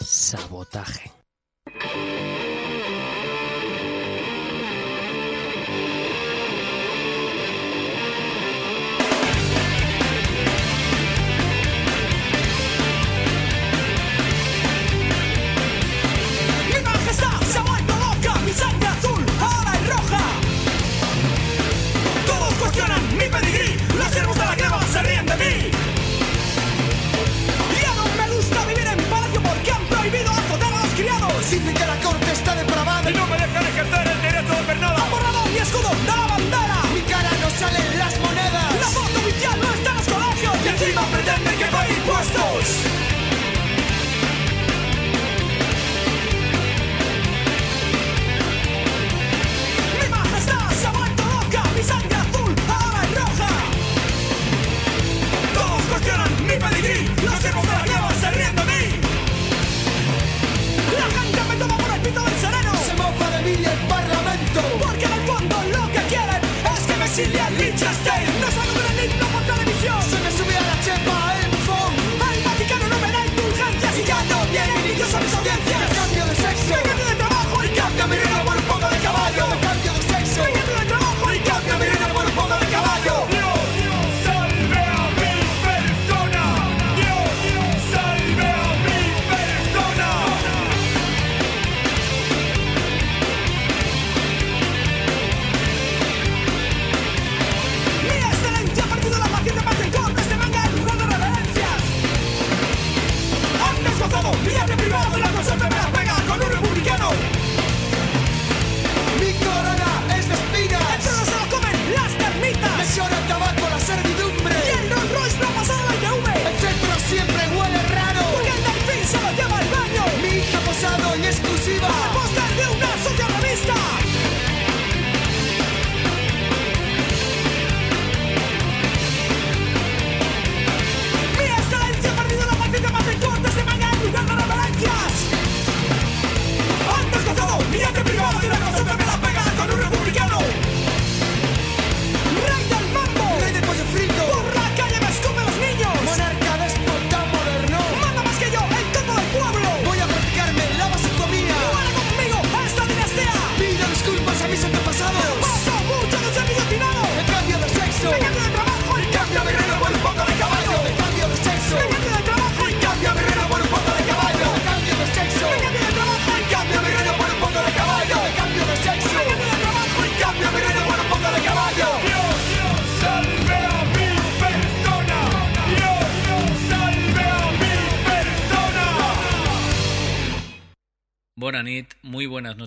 Sabotaje.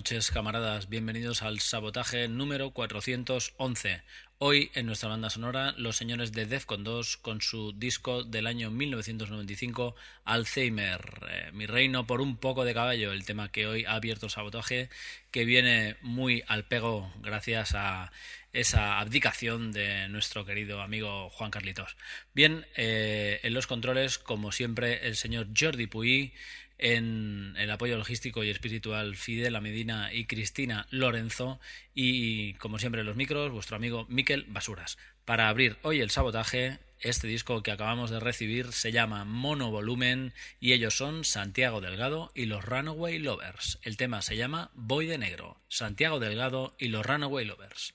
Noches camaradas, bienvenidos al sabotaje número 411. Hoy en nuestra banda sonora los señores de Defcon 2 con su disco del año 1995 Alzheimer, eh, Mi reino por un poco de caballo, el tema que hoy ha abierto sabotaje que viene muy al pego gracias a esa abdicación de nuestro querido amigo Juan Carlitos. Bien, eh, en los controles como siempre el señor Jordi Puy en el apoyo logístico y espiritual Fidel Medina y Cristina Lorenzo y como siempre los micros vuestro amigo Miquel Basuras. Para abrir hoy el sabotaje, este disco que acabamos de recibir se llama Mono Volumen y ellos son Santiago Delgado y los Runaway Lovers. El tema se llama Voy de Negro, Santiago Delgado y los Runaway Lovers.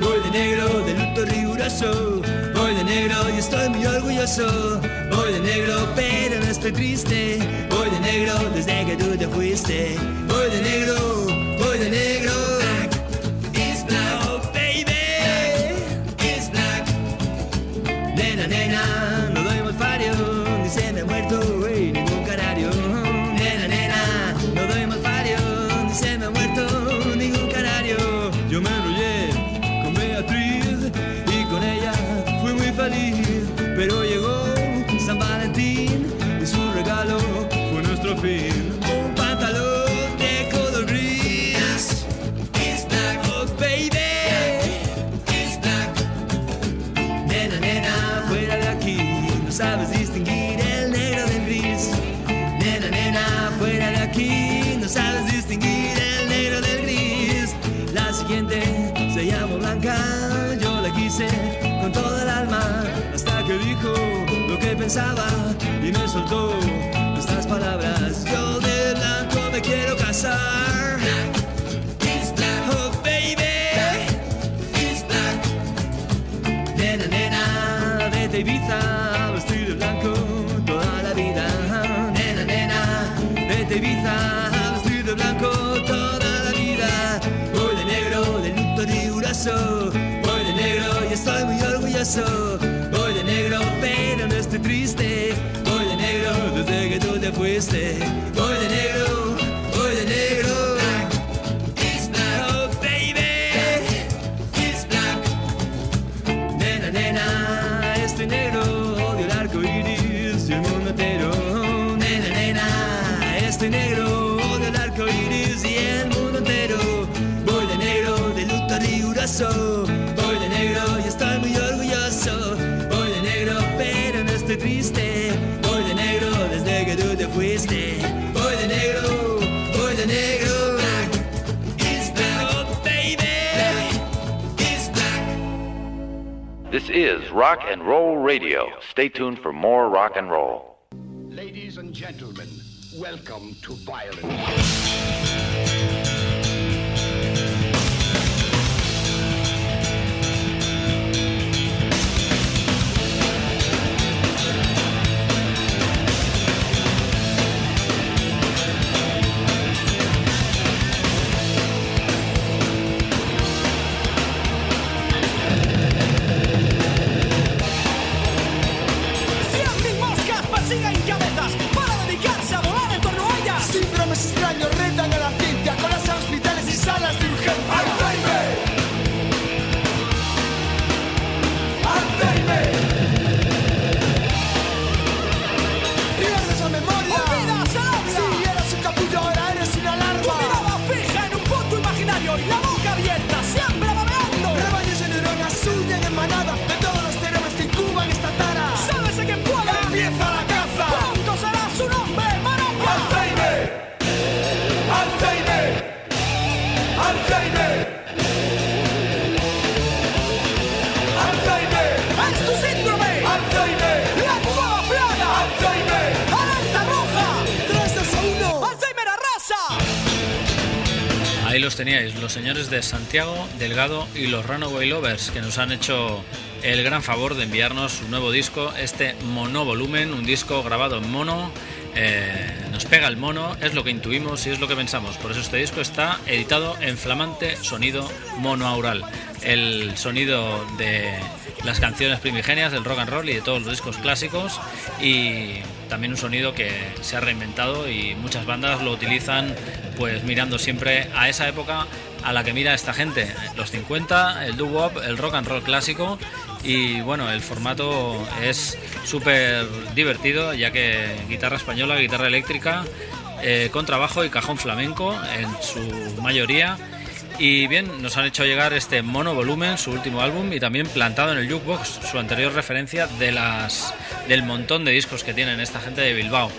Voy de negro, de luto riguroso negro y estoy muy orgulloso. Voy de negro, pero no estoy triste. Voy de negro desde que tú te fuiste. Voy de negro. Y me soltó estas palabras. Yo de blanco me quiero casar. Oh baby. Nena, nena, vete Ibiza, vestir de blanco toda la vida. Nena, nena, vete Ibiza, vestir de blanco toda la vida. Voy de negro, de luto riguroso. Voy de negro y estoy muy orgulloso. Te fuiste. Is Rock and Roll Radio. Stay tuned for more rock and roll. Ladies and gentlemen, welcome to violence. Para dedicarse a volar en torno a ellas. Síndromes extraños los teníais, los señores de Santiago, Delgado y los Runaway Lovers, que nos han hecho el gran favor de enviarnos su nuevo disco, este monovolumen, un disco grabado en mono. eh, nos pega el mono, es lo que intuimos y es lo que pensamos. Por eso este disco está editado en flamante sonido monoaural. El sonido de las canciones primigenias del rock and roll y de todos los discos clásicos y también un sonido que se ha reinventado y muchas bandas lo utilizan pues mirando siempre a esa época a la que mira esta gente, los 50, el doo-wop, el rock and roll clásico y bueno, el formato es súper divertido ya que guitarra española, guitarra eléctrica, eh, contrabajo y cajón flamenco en su mayoría y bien, nos han hecho llegar este mono volumen, su último álbum, y también plantado en el jukebox, su anterior referencia de las del montón de discos que tienen esta gente de Bilbao.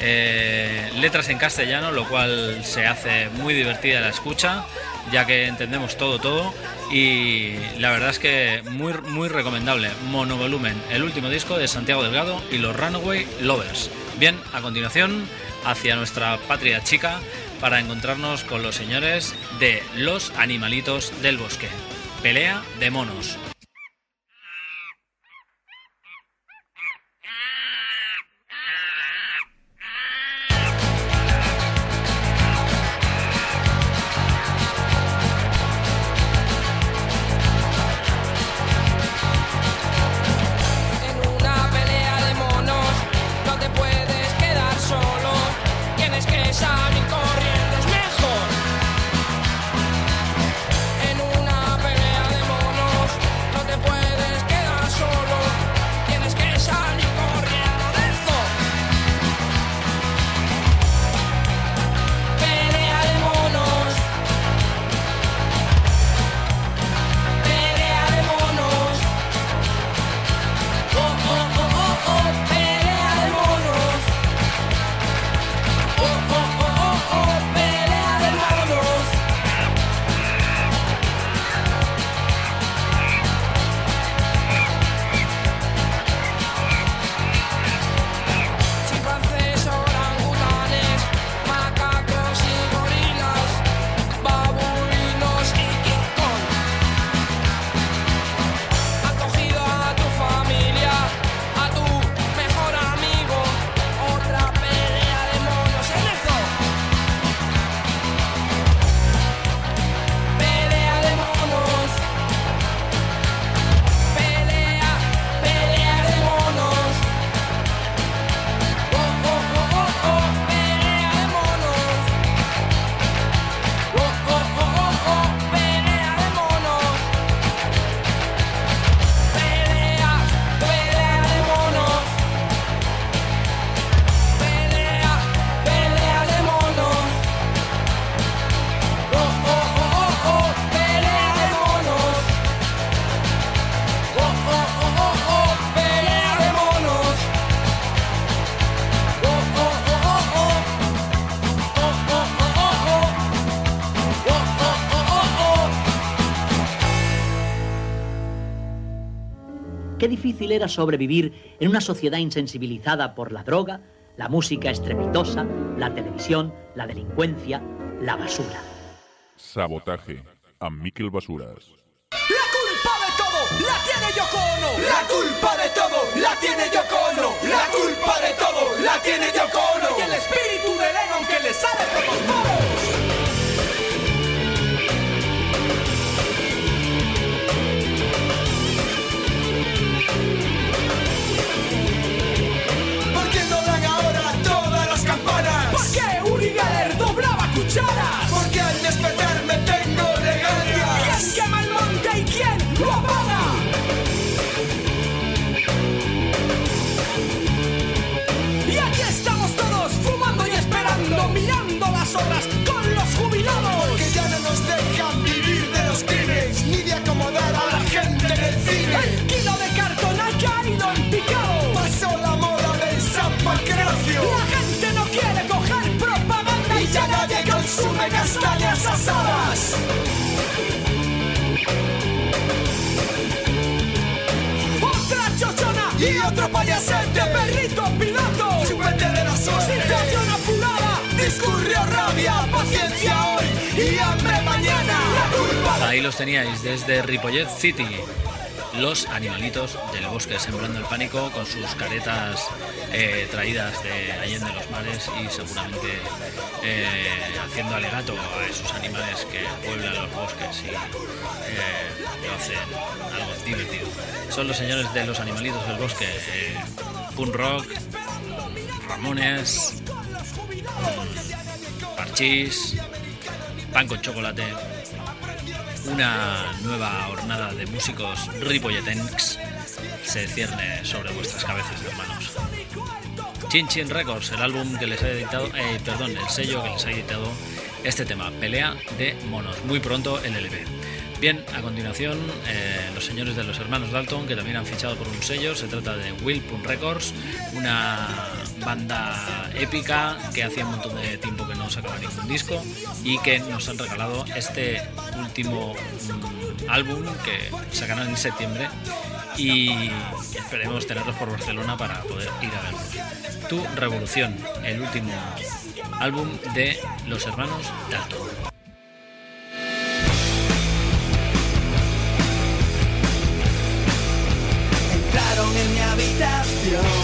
Eh, letras en castellano, lo cual se hace muy divertida la escucha, ya que entendemos todo, todo. Y la verdad es que muy, muy recomendable. Monovolumen, el último disco de Santiago Delgado y los Runaway Lovers. Bien, a continuación, hacia nuestra patria chica para encontrarnos con los señores de Los Animalitos del Bosque. Pelea de monos. Difícil era sobrevivir en una sociedad insensibilizada por la droga, la música estrepitosa, la televisión, la delincuencia, la basura. Sabotaje a Miquel Basuras. La culpa de todo la tiene Yoko Ono. La culpa de consume castañas asadas. Otra chochona y otro payasete Perrito piloto Chupete de la suerte Situación apurada Discurrió rabia Paciencia hoy y hambre mañana La culpa de Ahí los teníais desde Ripollet City. Los animalitos del bosque sembrando el pánico con sus caretas eh, traídas de Allende los Mares y seguramente eh, haciendo alegato a esos animales que pueblan los bosques y eh, lo hacen algo divertido. Son los señores de los animalitos del bosque, eh, Punk Rock, Ramones, Parchís, Pan con Chocolate una nueva hornada de músicos ripolletencs se cierne sobre vuestras cabezas, hermanos. Chin Chin Records, el álbum que les ha editado, eh, perdón, el sello que les ha editado este tema, Pelea de Monos. Muy pronto el LP. Bien, a continuación, eh, los señores de los hermanos Dalton, que también han fichado por un sello, se trata de Will Pun Records, una banda épica que hacía un montón de tiempo que no sacaba ningún disco y que nos han regalado este último mm, álbum que sacarán en septiembre y esperemos tenerlos por Barcelona para poder ir a verlos. Tu Revolución, el último álbum de los hermanos Dalton. Entraron en mi habitación.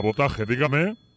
sabotaje, dígame.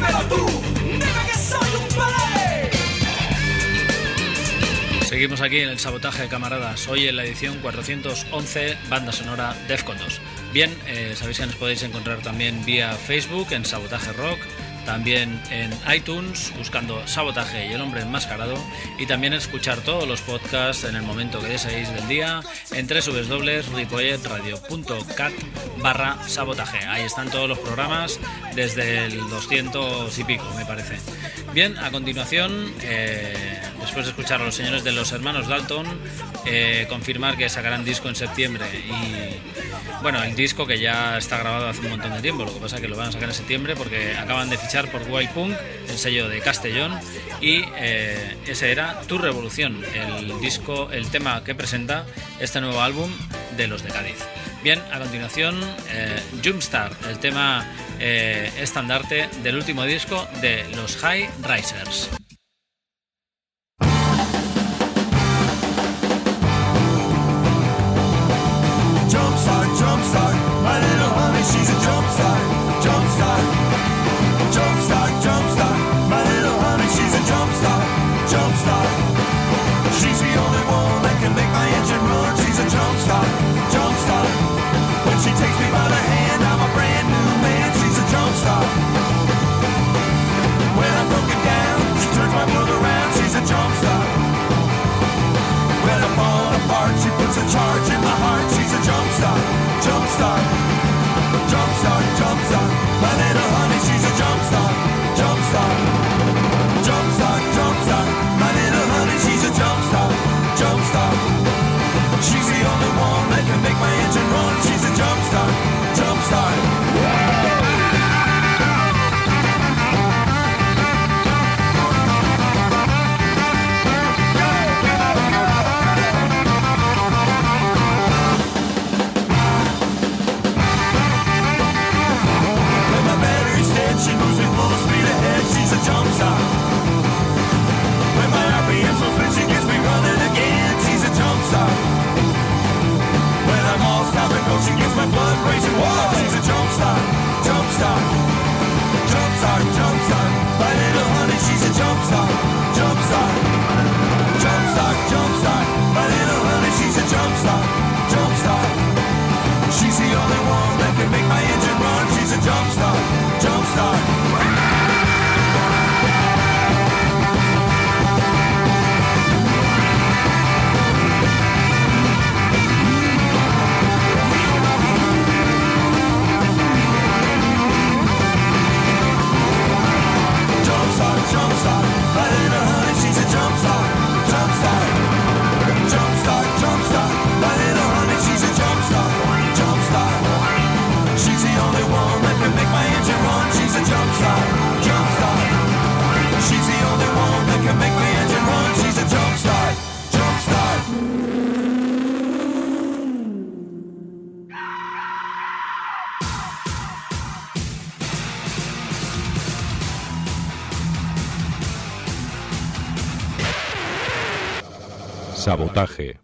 dímelo tú, dime que soy un palé. Seguimos aquí en el sabotaje, camaradas. Hoy en la edición 411, banda sonora Defcon 2. Bien, eh, sabéis que nos podéis encontrar también vía Facebook en Sabotaje Rock, también en iTunes buscando Sabotaje y el hombre enmascarado y también escuchar todos los podcasts en el momento que deseéis del día en www.ripolletradio.cat barra sabotaje. Ahí están todos los programas desde el 200 y pico me parece. Bien, a continuación... Eh, después de escuchar a los señores de los hermanos Dalton eh, confirmar que sacarán disco en septiembre. Y bueno, el disco que ya está grabado hace un montón de tiempo, lo que pasa es que lo van a sacar en septiembre porque acaban de fichar por Wild Punk, el sello de Castellón, y eh, ese era Tu Revolución, el disco, el tema que presenta este nuevo álbum de los de Cádiz. Bien, a continuación, eh, Jumpstar, el tema eh, estandarte del último disco de los High Risers. she's a joke. Sabotaje.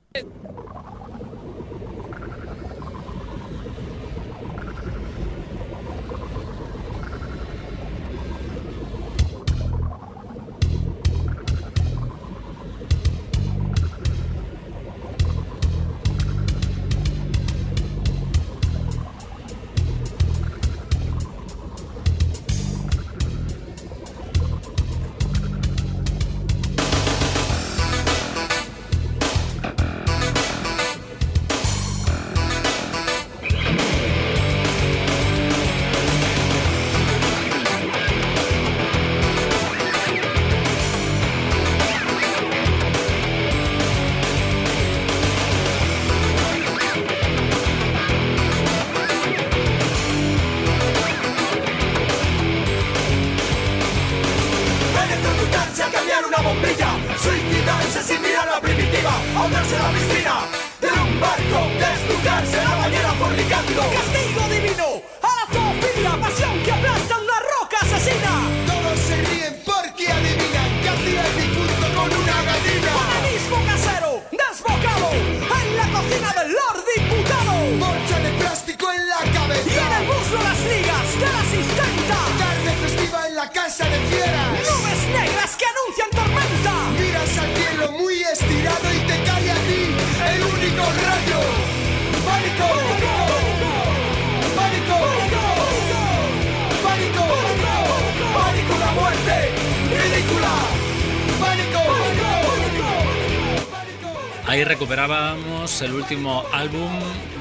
Ahí recuperábamos el último álbum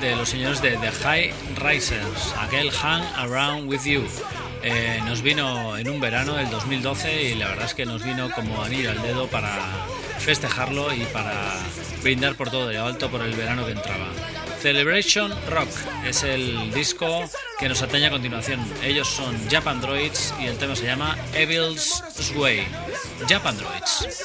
de los señores de The High Risers, aquel Hang Around With You. Eh, nos vino en un verano del 2012 y la verdad es que nos vino como anillo al dedo para festejarlo y para brindar por todo de alto por el verano que entraba. Celebration Rock es el disco que nos atañe a continuación. Ellos son Japan Droids y el tema se llama Evil's Way. Japan Droids.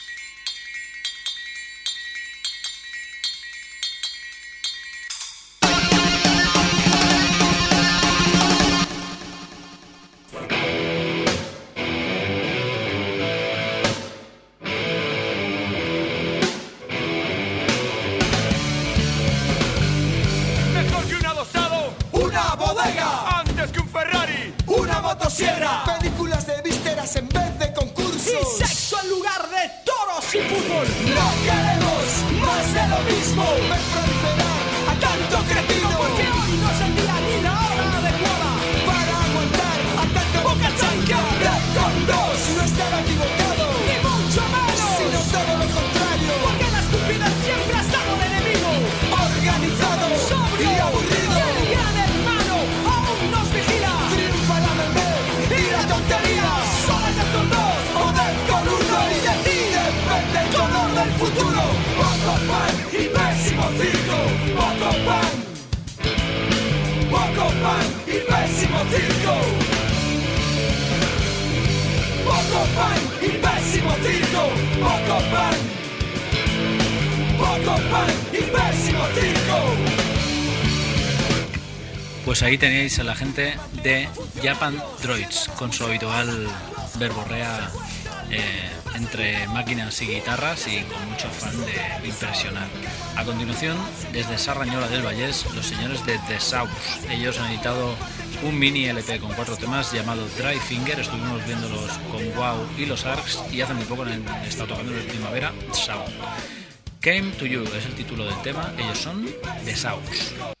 Ahí tenéis a la gente de Japan Droids con su habitual verborrea eh, entre máquinas y guitarras y con mucho afán de impresionar. A continuación, desde Sarrañola del Vallés, los señores de The South. Ellos han editado un mini LP con cuatro temas llamado Dry Finger. Estuvimos viéndolos con Wow y los Arcs y hace muy poco han estado tocando en primavera South. Came to You es el título del tema. Ellos son The South.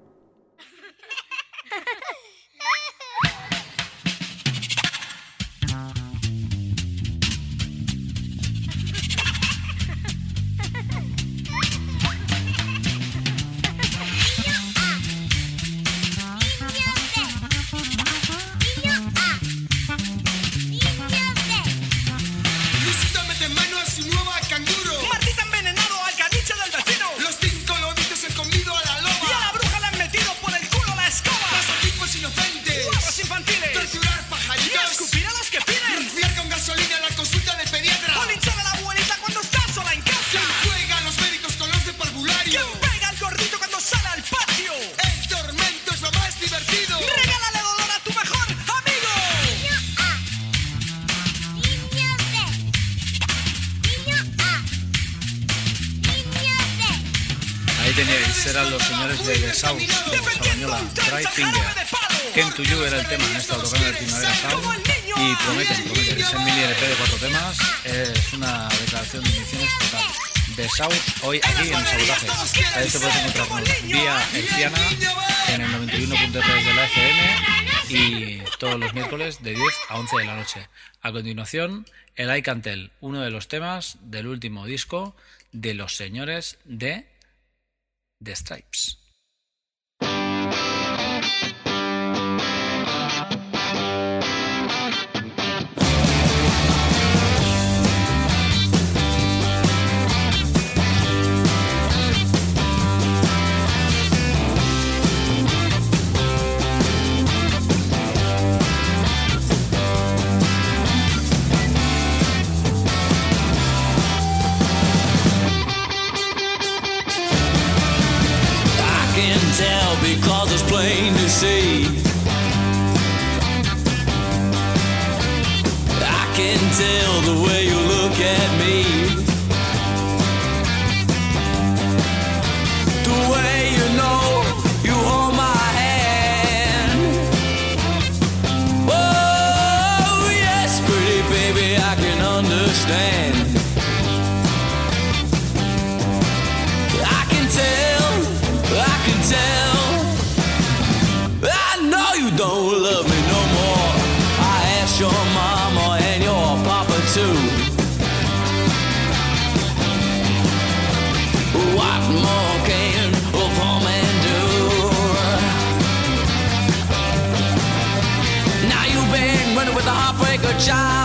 eran los señores de The South, de Sabañola, Dry Finger. Came to You era el tema en esta autocana de Primavera Sound. Y prometen, prometen, es el mini LP de cuatro temas. Es una declaración de intenciones total. The South, hoy aquí en Sabotaje. A este puedes encontrarnos vía Herciana en el 91.3 de la FM y todos los miércoles de 10 a 11 de la noche. A continuación, el I Cantel, uno de los temas del último disco de los señores de these stripes. tell because it's plain to see. I can tell the way. job.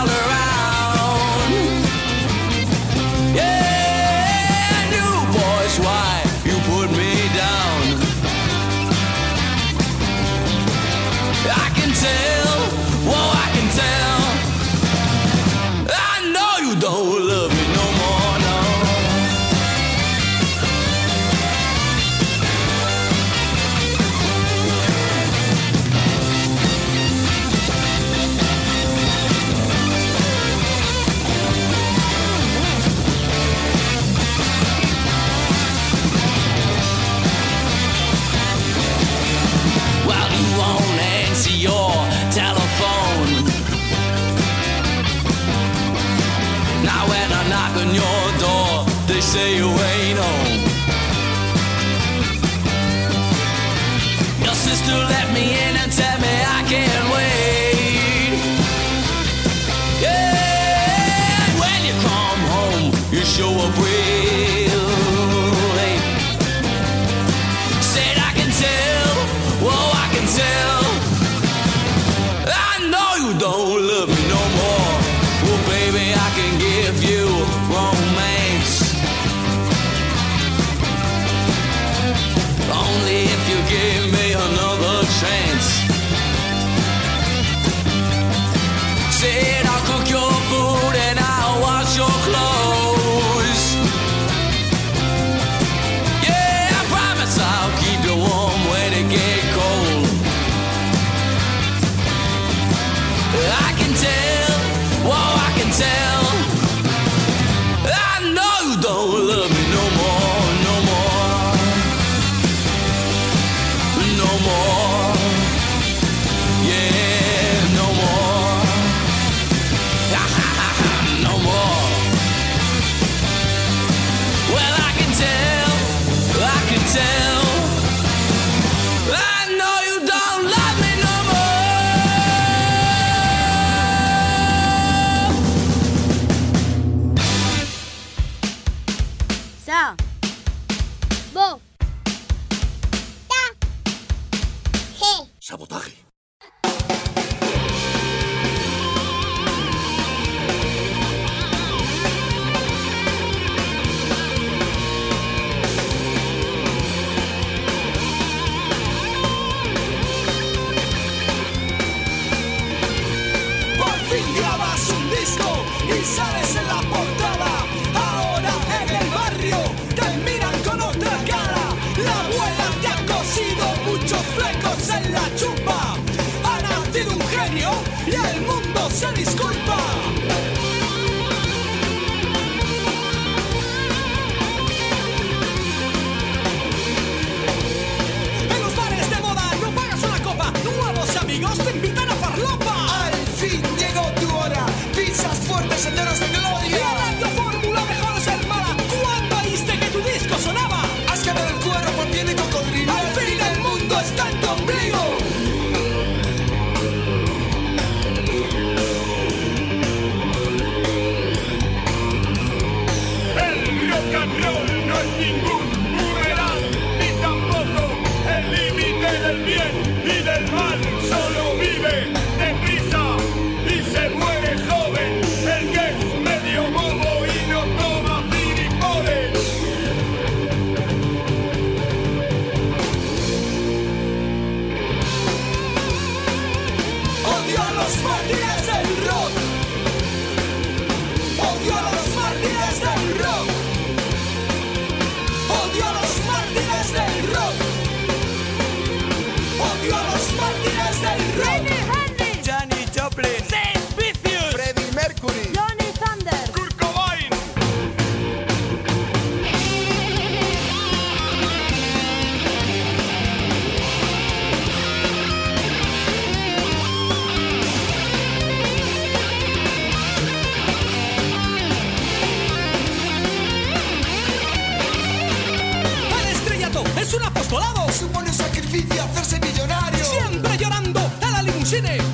Chinês.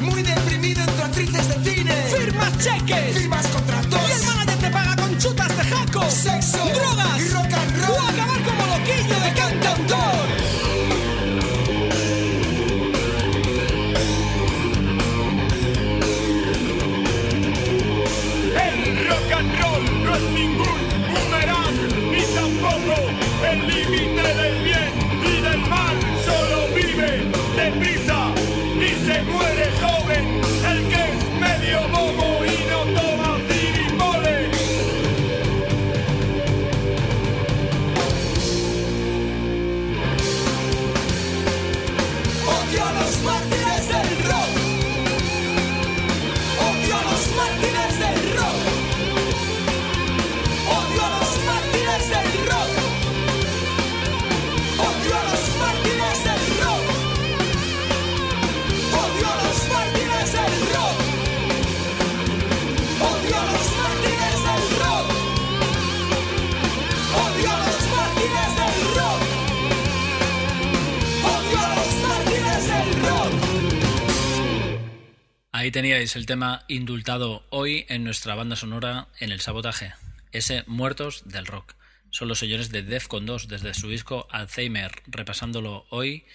Teníais el tema indultado hoy en nuestra banda sonora en el sabotaje, ese Muertos del Rock. Son los señores de Defcon 2 desde su disco Alzheimer, repasándolo hoy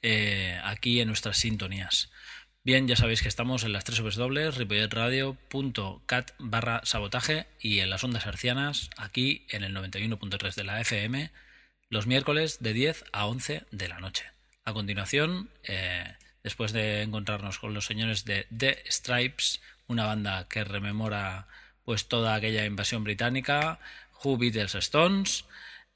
eh, aquí en nuestras sintonías. Bien, ya sabéis que estamos en las tres W, ripolletradio.cat barra sabotaje y en las ondas hercianas, aquí en el 91.3 de la FM, los miércoles de 10 a 11 de la noche. A continuación, eh, después de encontrarnos con los señores de The Stripes, una banda que rememora pues toda aquella invasión británica, Who Beatles Stones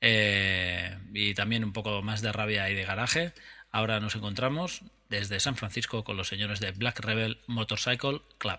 eh, y también un poco más de rabia y de garaje. Ahora nos encontramos desde San Francisco con los señores de Black Rebel Motorcycle Club.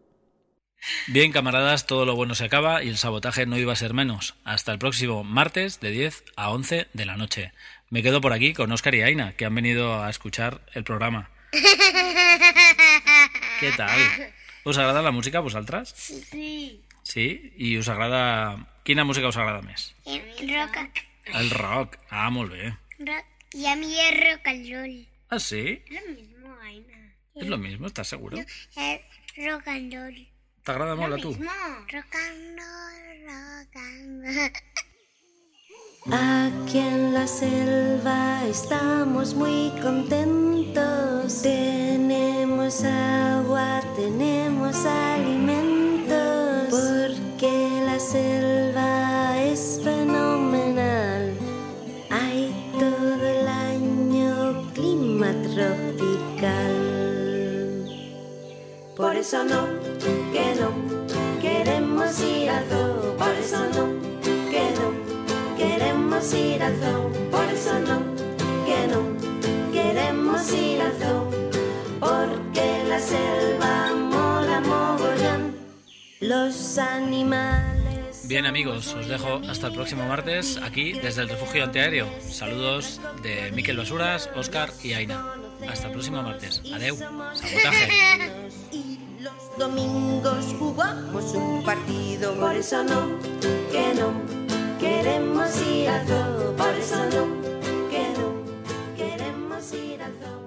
Bien, camaradas, todo lo bueno se acaba y el sabotaje no iba a ser menos. Hasta el próximo martes de 10 a 11 de la noche. Me quedo por aquí con Oscar y Aina, que han venido a escuchar el programa. ¿Qué tal? ¿Us agrada la música vosaltres? Sí. Sí? I us agrada... Quina música us agrada més? Eh, Rock, El rock. Ah, molt bé. rock. Y a mí es rock and roll. Ah, sí? Es lo mismo, Aina. És lo mismo, estàs seguro? Es rock and roll. T'agrada molt a tu? Aquí en la selva estamos muy contentos. Tenemos agua, tenemos alimentos. Por eso no, que no, queremos ir al zoo. Por eso no, que no. Queremos ir al zoo, por eso no, que no, queremos ir al zoo, porque la selva mola mogollón, los animales... Bien amigos, os dejo hasta el próximo martes aquí desde el refugio antiaéreo. Saludos de Miquel Basuras, Oscar y Aina. Hasta el próximo martes. Adeu. Sabotaje. Los domingos jugamos un partido, por eso no, que no, queremos ir al zoo, por eso no, que no, queremos ir al zoo.